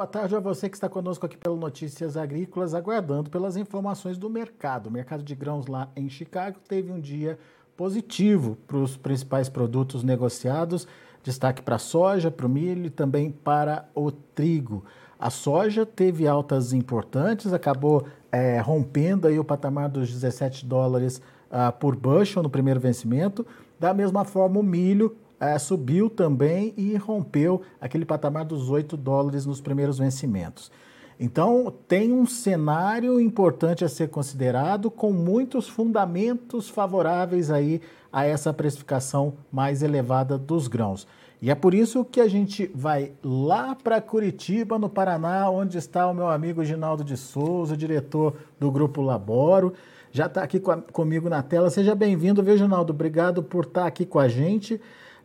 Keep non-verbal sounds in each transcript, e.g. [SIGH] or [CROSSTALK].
boa tarde a você que está conosco aqui pelo Notícias Agrícolas, aguardando pelas informações do mercado. O mercado de grãos lá em Chicago teve um dia positivo para os principais produtos negociados, destaque para a soja, para o milho e também para o trigo. A soja teve altas importantes, acabou é, rompendo aí o patamar dos 17 dólares uh, por bushel no primeiro vencimento. Da mesma forma, o milho uh, subiu também e rompeu aquele patamar dos 8 dólares nos primeiros vencimentos. Então, tem um cenário importante a ser considerado, com muitos fundamentos favoráveis aí a essa precificação mais elevada dos grãos. E é por isso que a gente vai lá para Curitiba, no Paraná, onde está o meu amigo Ginaldo de Souza, diretor do Grupo Laboro já está aqui com a, comigo na tela. Seja bem-vindo, viu, Ginaldo? Obrigado por estar tá aqui com a gente.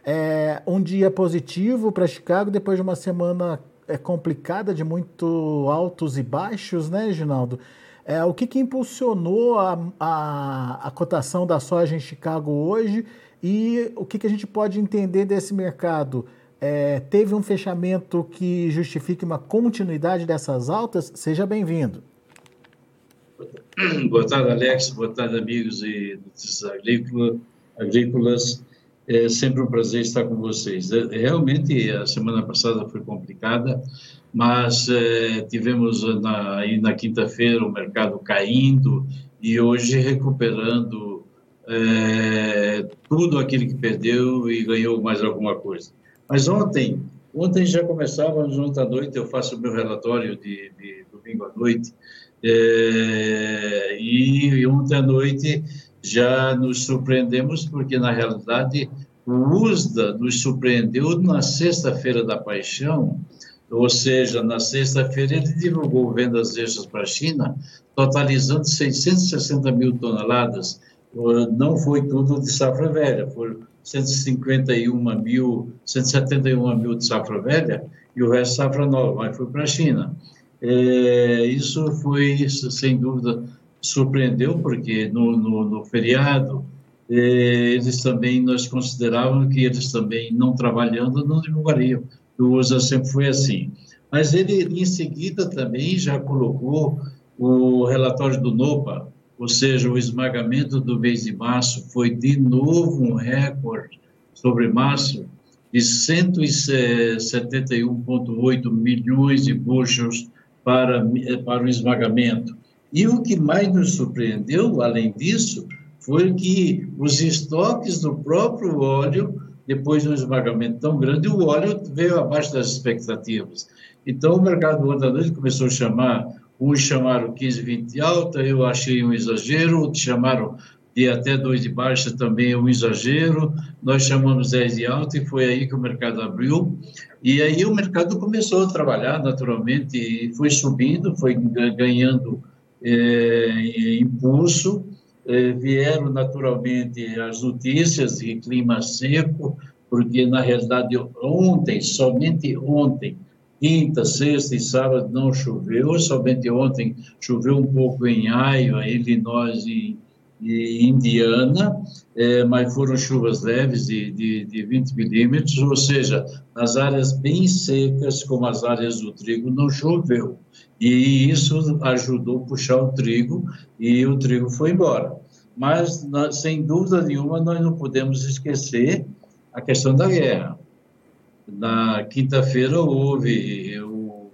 É, um dia positivo para Chicago, depois de uma semana é, complicada, de muito altos e baixos, né, Ginaldo? É, o que, que impulsionou a, a, a, cotação da soja em Chicago hoje e o que, que a gente pode entender desse mercado? É, teve um fechamento que justifique uma continuidade dessas altas? Seja bem-vindo. Boa tarde, Alex. Boa tarde, amigos e agrícola, agrícolas. É sempre um prazer estar com vocês. É, realmente, a semana passada foi complicada, mas é, tivemos na, aí na quinta-feira o mercado caindo e hoje recuperando é, tudo aquilo que perdeu e ganhou mais alguma coisa. Mas ontem, ontem já começávamos, ontem à noite, eu faço o meu relatório de, de domingo à noite, é, e ontem à noite já nos surpreendemos, porque na realidade o USDA nos surpreendeu na Sexta-feira da Paixão, ou seja, na sexta-feira ele divulgou vendas extras para a China, totalizando 660 mil toneladas. Não foi tudo de safra velha, foram 151 mil, 171 mil de safra velha e o resto safra nova, mas foi para a China. É, isso foi, sem dúvida, surpreendeu, porque no, no, no feriado, é, eles também, nós considerávamos que eles também, não trabalhando, não divulgariam. O USA sempre foi assim. Mas ele, em seguida, também já colocou o relatório do NOPA, ou seja, o esmagamento do mês de março foi de novo um recorde sobre março de 171,8 milhões de bushels para, para o esmagamento. E o que mais nos surpreendeu, além disso, foi que os estoques do próprio óleo, depois de um esmagamento tão grande, o óleo veio abaixo das expectativas. Então, o mercado ontem à noite começou a chamar, uns chamaram 15, 20 alta, eu achei um exagero, outros chamaram de até 2 de baixa também um exagero, nós chamamos 10 de alta e foi aí que o mercado abriu. E aí o mercado começou a trabalhar naturalmente e foi subindo, foi ganhando é, impulso. É, vieram naturalmente as notícias de clima seco, porque na realidade ontem, somente ontem, quinta, sexta e sábado não choveu, somente ontem choveu um pouco em Iowa, Illinois e e Indiana, é, mas foram chuvas leves de, de, de 20 milímetros, ou seja, nas áreas bem secas, como as áreas do trigo, não choveu. E isso ajudou a puxar o trigo e o trigo foi embora. Mas, sem dúvida nenhuma, nós não podemos esquecer a questão da guerra. Na quinta-feira houve o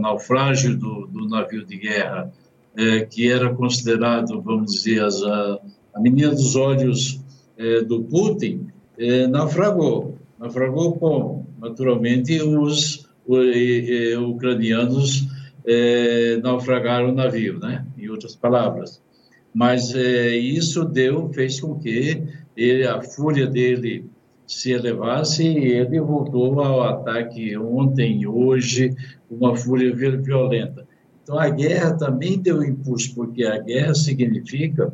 naufrágio do, do navio de guerra é, que era considerado, vamos dizer, as, a, a menina dos olhos é, do Putin, é, naufragou. Naufragou como? Naturalmente, os, os ucranianos é, naufragaram o navio, né? em outras palavras. Mas é, isso deu, fez com que ele, a fúria dele se elevasse e ele voltou ao ataque ontem, hoje, uma fúria violenta. Então, a guerra também deu impulso, porque a guerra significa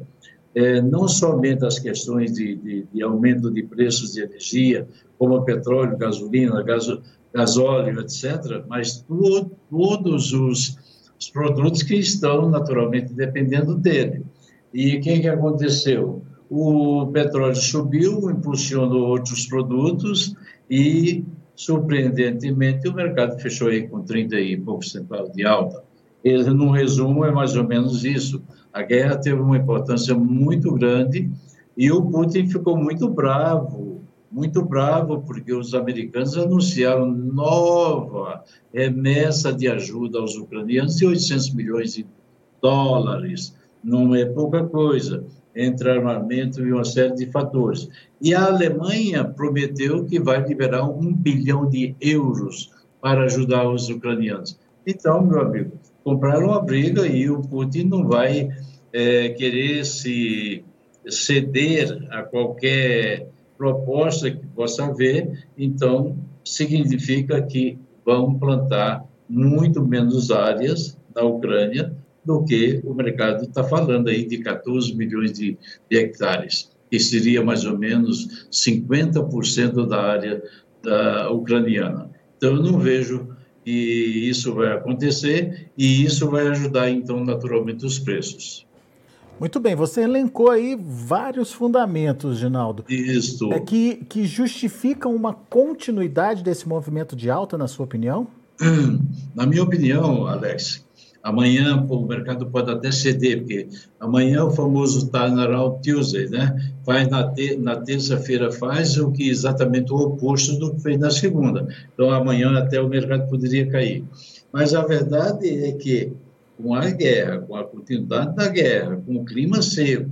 é, não somente as questões de, de, de, aumento de preços de energia, como petróleo, gasolina, gaso, gasóleo, etc., mas tu, todos os, os, produtos que estão naturalmente dependendo dele. E o que, que aconteceu? O petróleo subiu, impulsionou outros produtos e surpreendentemente, o mercado fechou aí com 30 e poucos centavos de alta. Ele, no resumo, é mais ou menos isso. A guerra teve uma importância muito grande e o Putin ficou muito bravo, muito bravo, porque os americanos anunciaram nova remessa de ajuda aos ucranianos de 800 milhões de dólares. Não é pouca coisa entre armamento e uma série de fatores. E a Alemanha prometeu que vai liberar um bilhão de euros para ajudar os ucranianos. Então, meu amigo, compraram a briga e o Putin não vai é, querer se ceder a qualquer proposta que possa haver, então significa que vão plantar muito menos áreas na Ucrânia do que o mercado está falando aí de 14 milhões de, de hectares, que seria mais ou menos 50% da área da ucraniana. Então, eu não vejo que isso vai acontecer e isso vai ajudar, então, naturalmente, os preços. Muito bem, você elencou aí vários fundamentos, Ginaldo. Isso. É que, que justificam uma continuidade desse movimento de alta, na sua opinião? [CLEARS THROAT] Na minha opinião, Alex, Amanhã o mercado pode até ceder, porque amanhã o famoso Turnaround Tuesday, né? Faz na, te, na terça-feira faz o que exatamente o oposto do que fez na segunda. Então amanhã até o mercado poderia cair. Mas a verdade é que com a guerra, com a continuidade da guerra, com o clima seco,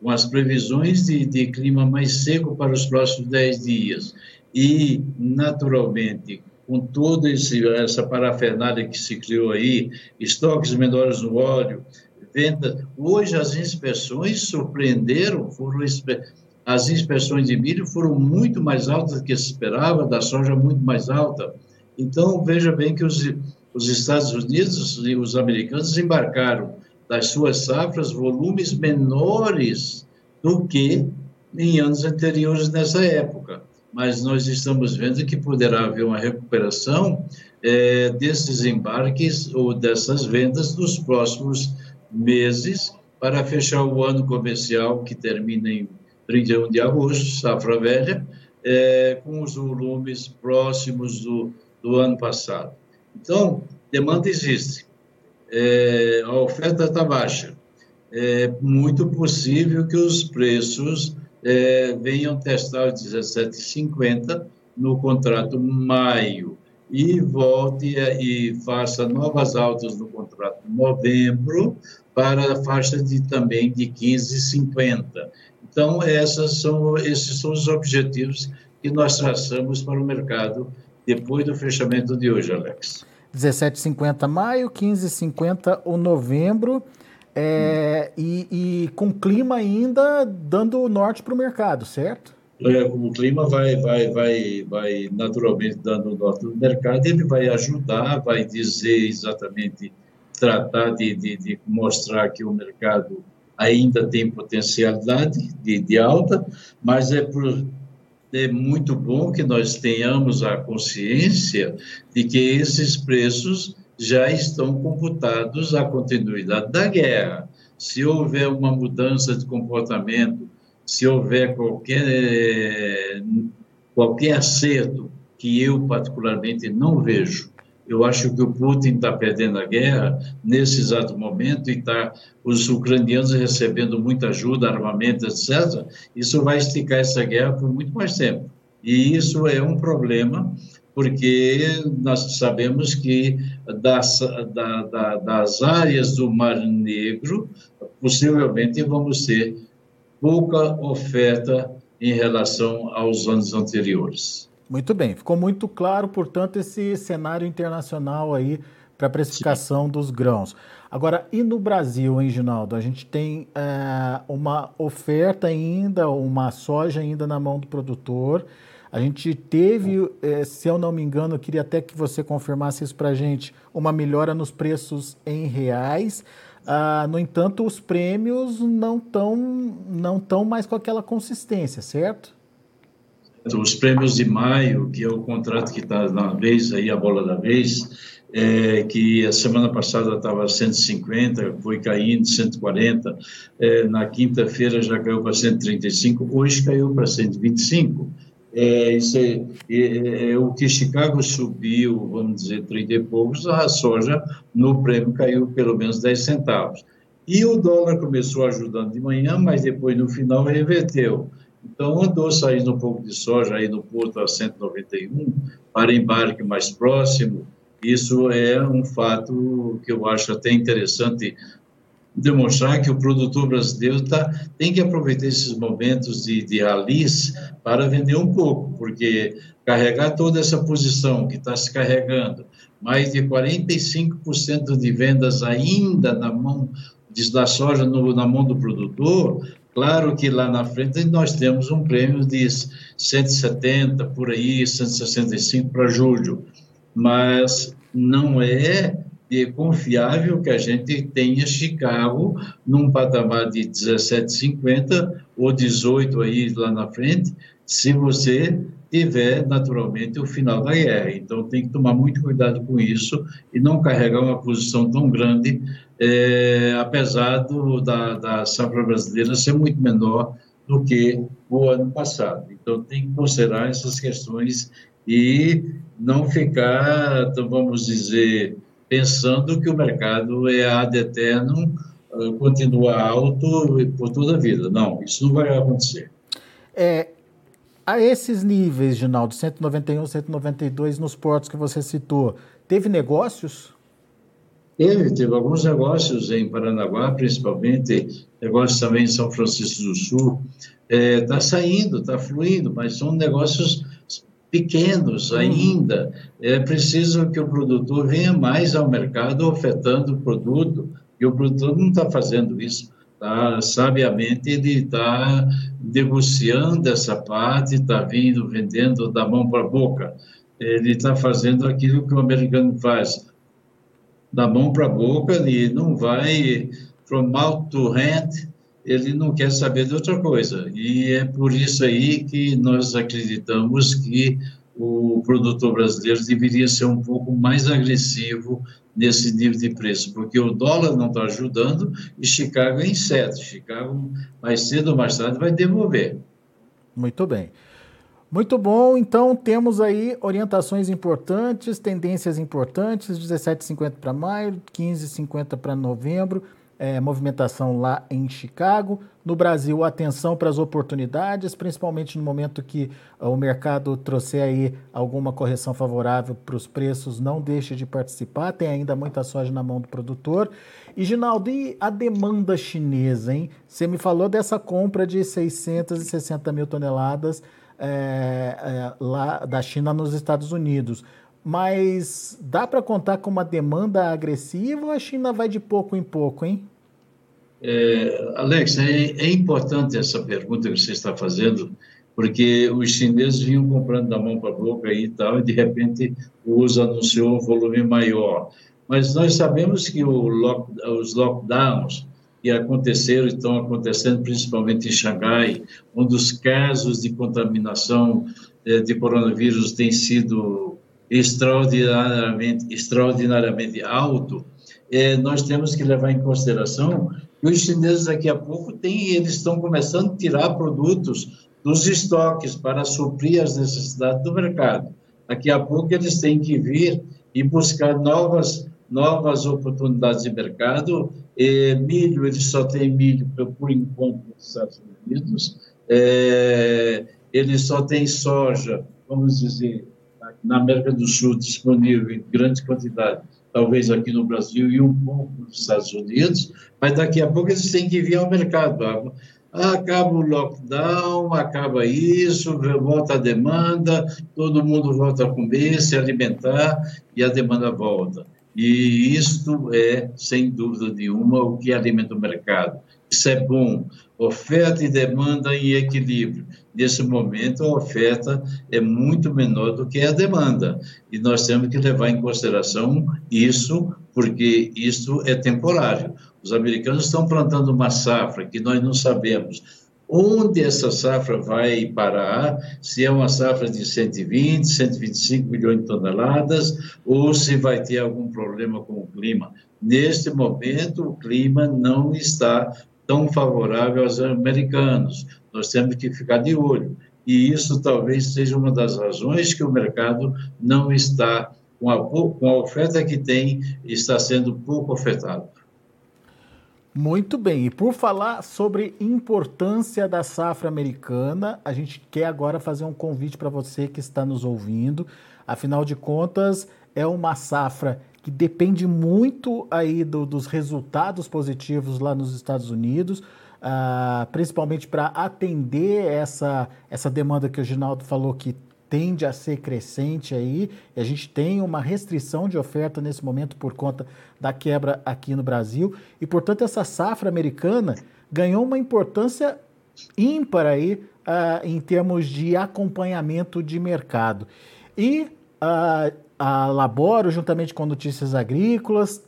com as previsões de, de clima mais seco para os próximos 10 dias e, naturalmente, com toda essa parafernália que se criou aí, estoques menores no óleo, venda. Hoje as inspeções surpreenderam, foram as inspeções de milho foram muito mais altas do que se esperava, da soja muito mais alta. Então, veja bem que os, os Estados Unidos e os americanos embarcaram das suas safras volumes menores do que em anos anteriores nessa época mas nós estamos vendo que poderá haver uma recuperação é, desses embarques ou dessas vendas nos próximos meses para fechar o ano comercial que termina em 31 de agosto, safra velha, é, com os volumes próximos do, do ano passado. Então, demanda existe, é, a oferta está baixa. É muito possível que os preços é, venham testar os 17,50 no contrato maio e volte e faça novas altas no contrato novembro para a faixa de também de 15,50. Então, essas são, esses são os objetivos que nós traçamos para o mercado depois do fechamento de hoje, Alex. 17,50 maio, 15,50 o novembro. É, e, e, com clima ainda dando norte para o mercado, certo? É, o clima vai, vai, vai, vai naturalmente dando norte no mercado, ele vai ajudar, vai dizer exatamente, tratar de, de, de mostrar que o mercado ainda tem potencialidade de, de alta, mas é, por, é muito bom que nós tenhamos a consciência de que esses preços já estão computados a continuidade da guerra. Se houver uma mudança de comportamento, se houver qualquer, qualquer acerto, que eu particularmente não vejo, eu acho que o Putin está perdendo a guerra nesse exato momento e está os ucranianos recebendo muita ajuda, armamento, etc. Isso vai esticar essa guerra por muito mais tempo. E isso é um problema porque nós sabemos que das, da, da, das áreas do Mar Negro, possivelmente vamos ter pouca oferta em relação aos anos anteriores. Muito bem, ficou muito claro, portanto, esse cenário internacional aí para a precificação Sim. dos grãos. Agora, e no Brasil, hein, Ginaldo? A gente tem é, uma oferta ainda, uma soja ainda na mão do produtor. A gente teve, eh, se eu não me engano, eu queria até que você confirmasse isso para a gente, uma melhora nos preços em reais. Ah, no entanto, os prêmios não estão não tão mais com aquela consistência, certo? Os prêmios de maio, que é o contrato que está na vez, aí a bola da vez, é, que a semana passada estava 150, foi caindo 140, é, na quinta-feira já caiu para 135, hoje caiu para 125 é, isso é, é, é, o que Chicago subiu, vamos dizer, 30 e poucos, a soja no prêmio caiu pelo menos 10 centavos. E o dólar começou ajudando de manhã, mas depois no final reverteu. Então andou saindo um pouco de soja aí no porto a 191 para embarque mais próximo. Isso é um fato que eu acho até interessante demonstrar que o produtor brasileiro tá, tem que aproveitar esses momentos de, de ralis para vender um pouco, porque carregar toda essa posição que está se carregando, mais de 45% de vendas ainda na mão da soja no, na mão do produtor, claro que lá na frente nós temos um prêmio de 170 por aí, 165 para julho, mas não é de confiável que a gente tenha Chicago num patamar de 17,50 ou 18 aí lá na frente, se você tiver naturalmente o final da guerra. Então tem que tomar muito cuidado com isso e não carregar uma posição tão grande, é, apesar do, da, da safra brasileira ser muito menor do que o ano passado. Então tem que considerar essas questões e não ficar, então, vamos dizer, pensando que o mercado é ad eterno, eh, continua alto por toda a vida. Não, isso não vai acontecer. É, a esses níveis, Ginaldo, 191, 192 nos portos que você citou, teve negócios? Teve, teve alguns negócios em Paranaguá, principalmente, negócios também em São Francisco do Sul. Está é, tá saindo, está fluindo, mas são negócios pequenos uhum. ainda. É preciso que o produtor venha mais ao mercado ofertando o produto, e o produtor não está fazendo isso. Tá, sabiamente ele está negociando essa parte, está vindo, vendendo da mão para a boca. Ele está fazendo aquilo que o americano faz, da mão para a boca, ele não vai from mouth to hand, ele não quer saber de outra coisa. E é por isso aí que nós acreditamos que o produtor brasileiro deveria ser um pouco mais agressivo nesse nível de preço, porque o dólar não está ajudando e Chicago é incerto. Chicago, mais cedo ou mais tarde, vai devolver. Muito bem. Muito bom, então temos aí orientações importantes, tendências importantes, 17,50 para maio, 15,50 para novembro é, movimentação lá em Chicago. No Brasil, atenção para as oportunidades, principalmente no momento que uh, o mercado trouxer aí alguma correção favorável para os preços, não deixe de participar, tem ainda muita soja na mão do produtor. E, Ginaldo, e a demanda chinesa, hein? Você me falou dessa compra de 660 mil toneladas é, é, lá da China nos Estados Unidos mas dá para contar com uma demanda agressiva ou a China vai de pouco em pouco, hein? É, Alex, é, é, importante essa pergunta que você está fazendo, porque os chineses vinham comprando da mão para a boca e tal, e de repente o uso anunciou um volume maior. Mas nós sabemos que lock, os lockdowns que aconteceram, estão acontecendo principalmente em Xangai, onde os casos de contaminação é, de coronavírus têm sido extraordinariamente, extraordinariamente alto, é, nós temos que levar em consideração que os chineses daqui a pouco têm, eles estão começando a tirar produtos dos estoques para suprir as necessidades do mercado. Daqui a pouco eles têm que vir e buscar novas novas oportunidades de mercado. É, milho, eles só têm milho por enquanto nos Estados Unidos. É, eles só têm soja, vamos dizer, na América do Sul disponível em grande quantidade, talvez aqui no Brasil e um pouco nos Estados Unidos, mas daqui a pouco eles têm que vir ao mercado. Ah, acaba o lockdown, acaba isso, volta a demanda, todo mundo volta a comer, se alimentar e a demanda volta. E isto é, sem dúvida nenhuma, o que alimenta o mercado. Isso é bom. Oferta e demanda em equilíbrio. Nesse momento, a oferta é muito menor do que a demanda. E nós temos que levar em consideração isso, porque isso é temporário. Os americanos estão plantando uma safra que nós não sabemos onde essa safra vai parar, se é uma safra de 120, 125 milhões de toneladas, ou se vai ter algum problema com o clima. Neste momento, o clima não está tão favorável aos americanos. Nós temos que ficar de olho. e isso talvez seja uma das razões que o mercado não está, com a, com a oferta que tem, está sendo pouco ofertado. Muito bem, e por falar sobre importância da safra americana, a gente quer agora fazer um convite para você que está nos ouvindo. Afinal de contas, é uma safra que depende muito aí do, dos resultados positivos lá nos Estados Unidos, uh, principalmente para atender essa, essa demanda que o Ginaldo falou que tende a ser crescente aí, a gente tem uma restrição de oferta nesse momento por conta da quebra aqui no Brasil, e portanto essa safra americana ganhou uma importância ímpar aí uh, em termos de acompanhamento de mercado. E uh, a Laboro, juntamente com Notícias Agrícolas,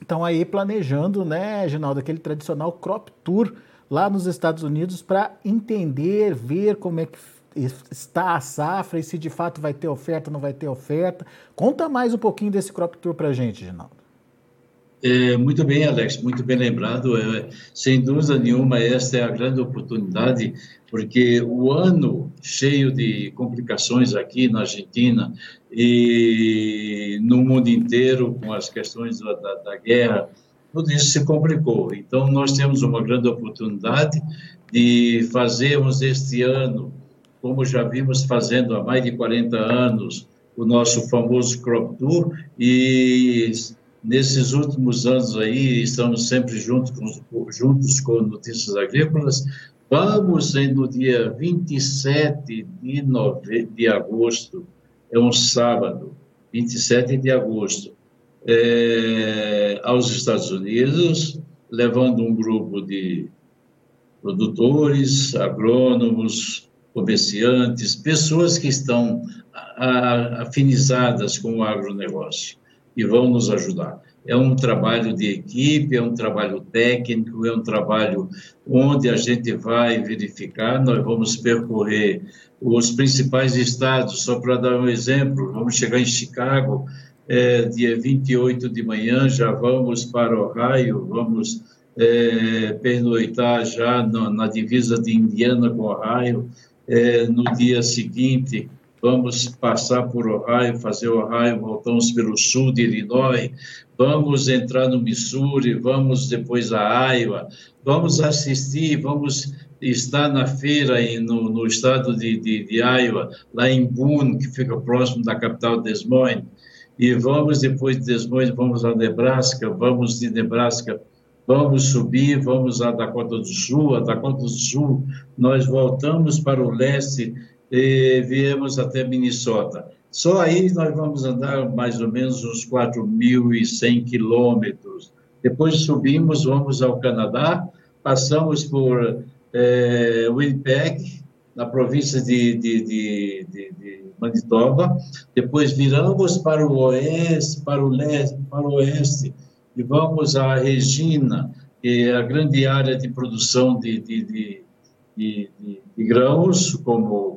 estão aí planejando, né, Ginaldo, aquele tradicional crop tour lá nos Estados Unidos para entender, ver como é que está a safra e se de fato vai ter oferta, não vai ter oferta. Conta mais um pouquinho desse Crop Tour para gente, Ginaldo. É, muito bem, Alex, muito bem lembrado. É, sem dúvida nenhuma, esta é a grande oportunidade, porque o ano cheio de complicações aqui na Argentina e no mundo inteiro, com as questões da, da, da guerra, tudo isso se complicou. Então, nós temos uma grande oportunidade de fazermos este ano como já vimos fazendo há mais de 40 anos, o nosso famoso Crop Tour, e nesses últimos anos aí, estamos sempre juntos com, juntos com Notícias Agrícolas, vamos no dia 27 de, nove... de agosto, é um sábado, 27 de agosto, é, aos Estados Unidos, levando um grupo de produtores, agrônomos, comerciantes, pessoas que estão afinizadas com o agronegócio e vão nos ajudar. É um trabalho de equipe, é um trabalho técnico, é um trabalho onde a gente vai verificar, nós vamos percorrer os principais estados, só para dar um exemplo, vamos chegar em Chicago, é, dia 28 de manhã, já vamos para Ohio, vamos é, pernoitar já na, na divisa de Indiana com Ohio, é, no dia seguinte, vamos passar por Ohio, fazer Ohio, voltamos pelo sul de Illinois, vamos entrar no Missouri, vamos depois a Iowa, vamos assistir, vamos estar na feira em, no, no, estado de, de, de, Iowa, lá em Boone, que fica próximo da capital Des Moines, e vamos depois de Des Moines, vamos a Nebraska, vamos de Nebraska. Vamos subir, vamos a Dakota do Sul, a Dakota do Sul, nós voltamos para o leste e viemos até Minnesota. Só aí nós vamos andar mais ou menos uns 4.100 quilômetros. Depois subimos, vamos ao Canadá, passamos por é, Winnipeg, na província de, de, de, de, Manitoba, depois viramos para o oeste, para o leste, para o oeste, e vamos a Regina, que é a grande área de produção de, de grãos, como,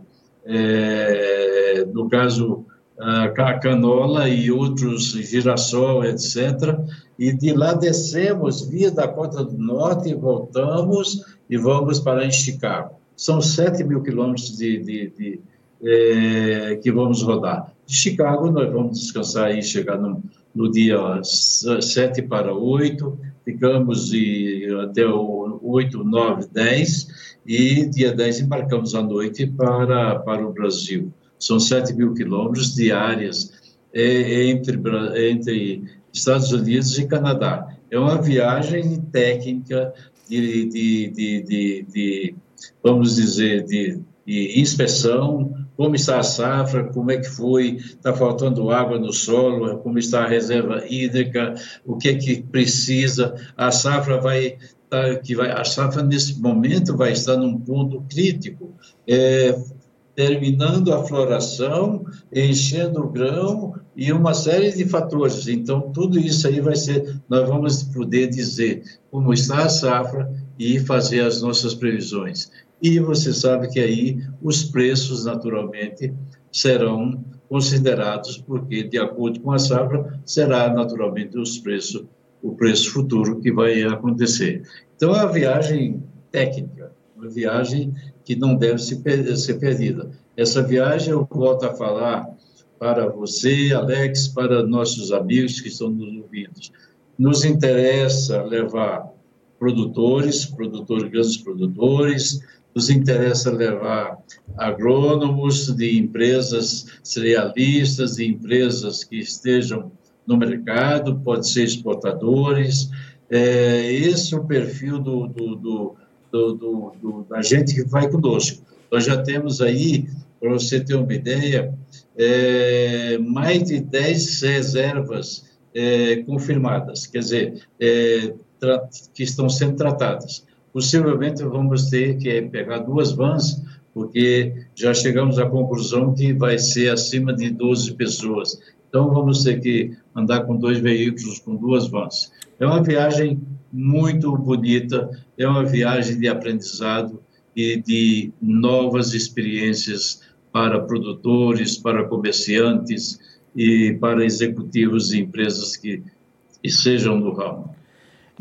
é, no caso, a canola e outros, girassol, etc. E de lá descemos via Dakota do Norte voltamos e vamos para Chicago. São 7 mil quilômetros de, de, de é, que vamos rodar. De Chicago, nós vamos descansar e chegar no, no dia 7 para 8, ficamos e, até o 8, 9, 10, e dia 10 embarcamos à noite para, para o Brasil. São 7 mil quilômetros diárias é, entre, entre Estados Unidos e Canadá. É uma viagem técnica de, de, de, de, de vamos dizer, de, de inspeção, como está a safra, como é que foi, está faltando água no solo, como está a reserva hídrica, o que é que precisa, a safra vai tá, que vai, a safra nesse momento vai estar num ponto crítico, é, terminando a floração, enchendo o grão e uma série de fatores. Então, tudo isso aí vai ser, nós vamos poder dizer como está a safra e fazer as nossas previsões e você sabe que aí os preços, naturalmente, serão considerados, porque, de acordo com a safra, será naturalmente os preços, o preço futuro que vai acontecer. Então, é uma viagem técnica, uma viagem que não deve ser perdida. Essa viagem, eu volto a falar para você, Alex, para nossos amigos que estão nos ouvindo. Nos interessa levar produtores, produtores, grandes produtores, nos interessa levar agrônomos de empresas cerealistas, de empresas que estejam no mercado, pode ser exportadores. É, esse é o perfil do, do, do, do, da gente que vai conosco. Nós já temos aí, para você ter uma ideia, é, mais de 10 reservas é, confirmadas, quer dizer, é, que estão sendo tratadas. Possivelmente vamos ter que pegar duas vans, porque já chegamos à conclusão que vai ser acima de 12 pessoas. Então vamos ter que andar com dois veículos, com duas vans. É uma viagem muito bonita, é uma viagem de aprendizado e de novas experiências para produtores, para comerciantes e para executivos de empresas que, que sejam no ramo.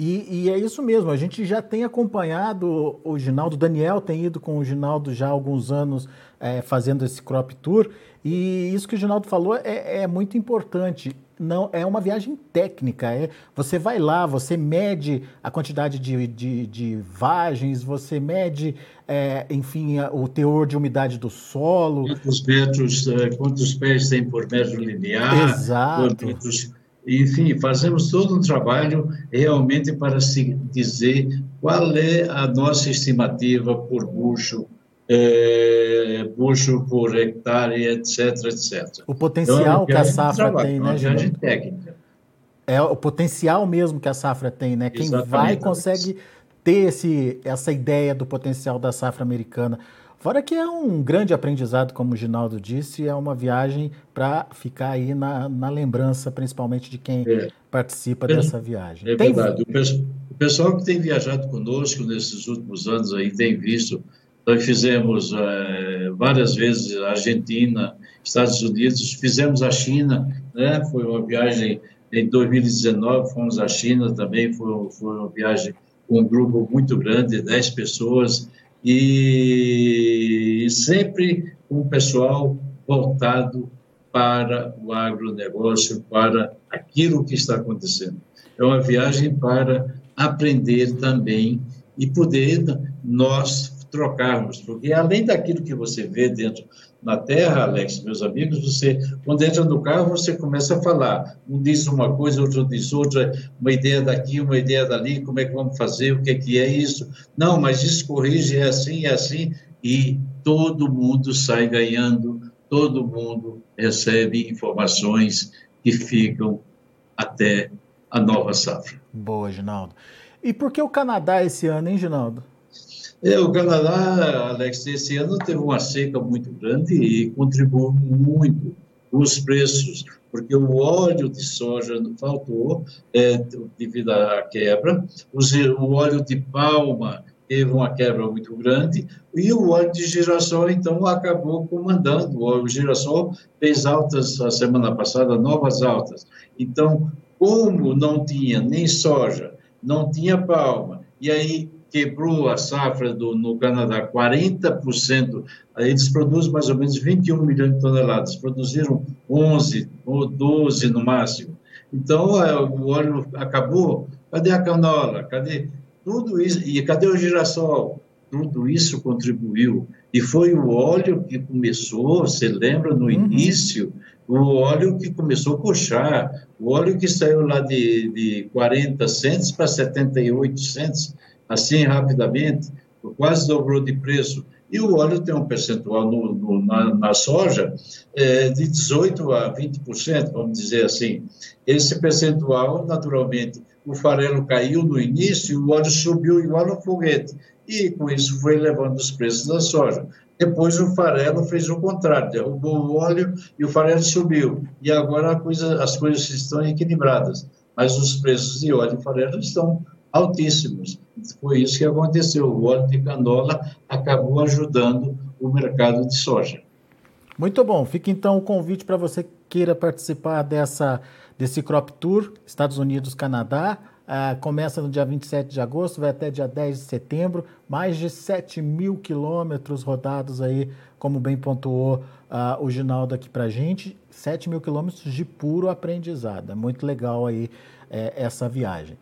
E, e, é isso mesmo, a gente já tem acompanhado o Ginaldo, Daniel tem ido com o Ginaldo já há alguns anos é, fazendo esse crop tour, e isso que o Ginaldo falou é, é, muito importante. Não É uma viagem técnica, é, você vai lá, você mede a quantidade de, de, de vagens, você mede, é, enfim, o teor de umidade do solo. Quantos metros, é, quantos pés tem por metro linear. Exato. Quantos enfim, fazemos todo um trabalho realmente para se dizer qual é a nossa estimativa por bucho, é, bucho por hectare, etc, etc. O potencial então, que a safra trabalho, tem, né, viagem técnica. É o potencial mesmo que a safra tem, né? Quem Exatamente. vai consegue ter esse, essa ideia do potencial da safra americana. Fora que é um grande aprendizado, como o Ginaldo disse, é uma viagem para ficar aí na, na, lembrança, principalmente de quem é. participa é, dessa viagem. É tem... verdade. O pessoal que tem viajado conosco nesses últimos anos aí tem visto. Nós fizemos é, várias vezes a Argentina, Estados Unidos, fizemos a China, né? Foi uma viagem em 2019, fomos à China também, foi, foi uma viagem com um grupo muito grande, 10 pessoas e sempre com o pessoal voltado para o agronegócio, para aquilo que está acontecendo. É uma viagem para aprender também e poder nós trocarmos, porque além daquilo que você vê dentro na terra, Alex, meus amigos, você, quando entra no carro, você começa a falar. Um diz uma coisa, outro diz outra, uma ideia daqui, uma ideia dali, como é que vamos fazer, o que é que é isso. Não, mas isso corrige, é assim, é assim, e todo mundo sai ganhando, todo mundo recebe informações que ficam até a nova safra. Boa, Ginaldo. E por que o Canadá esse ano, hein, Ginaldo? É, o Canadá, Alex, esse ano teve uma seca muito grande e contribuiu muito os preços, porque o óleo de soja faltou é, devido à quebra, o óleo de palma teve uma quebra muito grande e o óleo de girassol, então, acabou comandando. O óleo de girassol fez altas a semana passada, novas altas. Então, como não tinha nem soja, não tinha palma, e aí quebrou a safra do, no Canadá 40%, eles produzem mais ou menos 21 milhões de toneladas, produziram 11 ou 12 no máximo. Então, é, o óleo acabou, cadê a canola? Cadê tudo isso? E cadê o girassol? Tudo isso contribuiu. E foi o óleo que começou, você lembra, no uhum. início, o óleo que começou a puxar, o óleo que saiu lá de, de 40 centos para 78 centos, assim rapidamente, quase dobrou de preço. E o óleo tem um percentual no, no, na, na, soja é, de 18% a 20%, vamos dizer assim. Esse percentual, naturalmente, o farelo caiu no início o óleo subiu igual no foguete. E com isso foi levando os preços da soja. Depois o farelo fez o contrário, derrubou o óleo e o farelo subiu. E agora coisa, as coisas estão equilibradas. Mas os preços de óleo e farelo estão altíssimos. Foi isso que aconteceu. O óleo de canola acabou ajudando o mercado de soja. Muito bom. Fica então o convite para você que queira participar dessa, desse Crop Tour, Estados Unidos, Canadá. Uh, começa no dia 27 de agosto, vai até dia 10 de setembro. Mais de 7 mil quilômetros rodados aí, como bem pontuou uh, o Ginaldo aqui pra gente. 7 mil quilômetros de puro aprendizado. É muito legal aí é, essa viagem.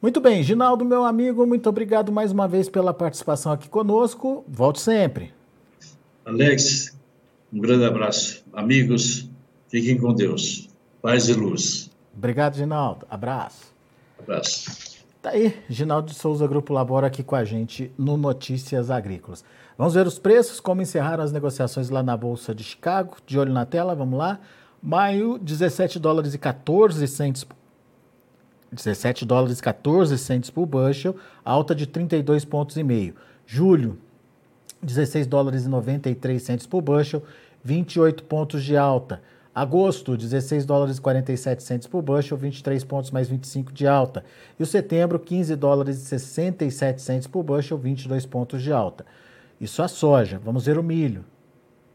Muito bem, Ginaldo, meu amigo, muito obrigado mais uma vez pela participação aqui conosco. Volte sempre. Alex, um grande abraço. Amigos, fiquem com Deus. Paz e luz. Obrigado, Ginaldo. Abraço. Abraço. Tá aí, Ginaldo de Souza, Grupo Labora, aqui com a gente no Notícias Agrícolas. Vamos ver os preços, como encerraram as negociações lá na Bolsa de Chicago. De olho na tela, vamos lá. Maio, 17 dólares e 14 centos 17 dólares e 14 centos por bushel, alta de 32 pontos e meio. Julho, 16 dólares e 93 centos por bushel, 28 pontos de alta. Agosto, 16 dólares e 47 centos por bushel, 23 pontos mais 25 de alta. E o setembro, 15 dólares e 67 centos por bushel, 22 pontos de alta. Isso a soja. Vamos ver o milho,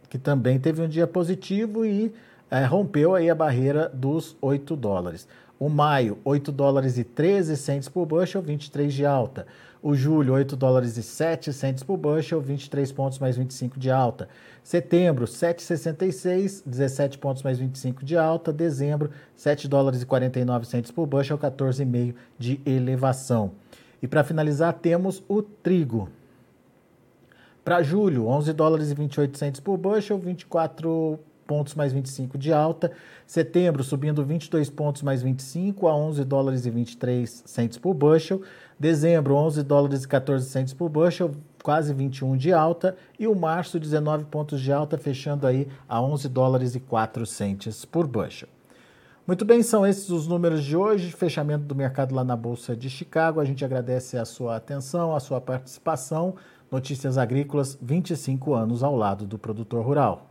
que também teve um dia positivo e é, rompeu aí a barreira dos 8 dólares. O maio, 8 dólares e 13 centos por bushel, 23 de alta. O julho, 8 dólares e 7 centos por bushel, 23 pontos mais 25 de alta. Setembro, 7,66, 17 pontos mais 25 de alta. Dezembro, 7 dólares e 49 centos por bushel, 14,5 de elevação. E para finalizar, temos o trigo. Para julho, 11 dólares e 28 centos por bushel, 24 pontos mais 25 de alta. Setembro subindo 22 pontos mais 25 a 11 dólares e 23 centos por bushel. Dezembro 11 dólares e 14 centos por bushel, quase 21 de alta. E o março 19 pontos de alta, fechando aí a 11 dólares e 4 centos por bushel. Muito bem, são esses os números de hoje, fechamento do mercado lá na Bolsa de Chicago. A gente agradece a sua atenção, a sua participação. Notícias Agrícolas, 25 anos ao lado do produtor rural.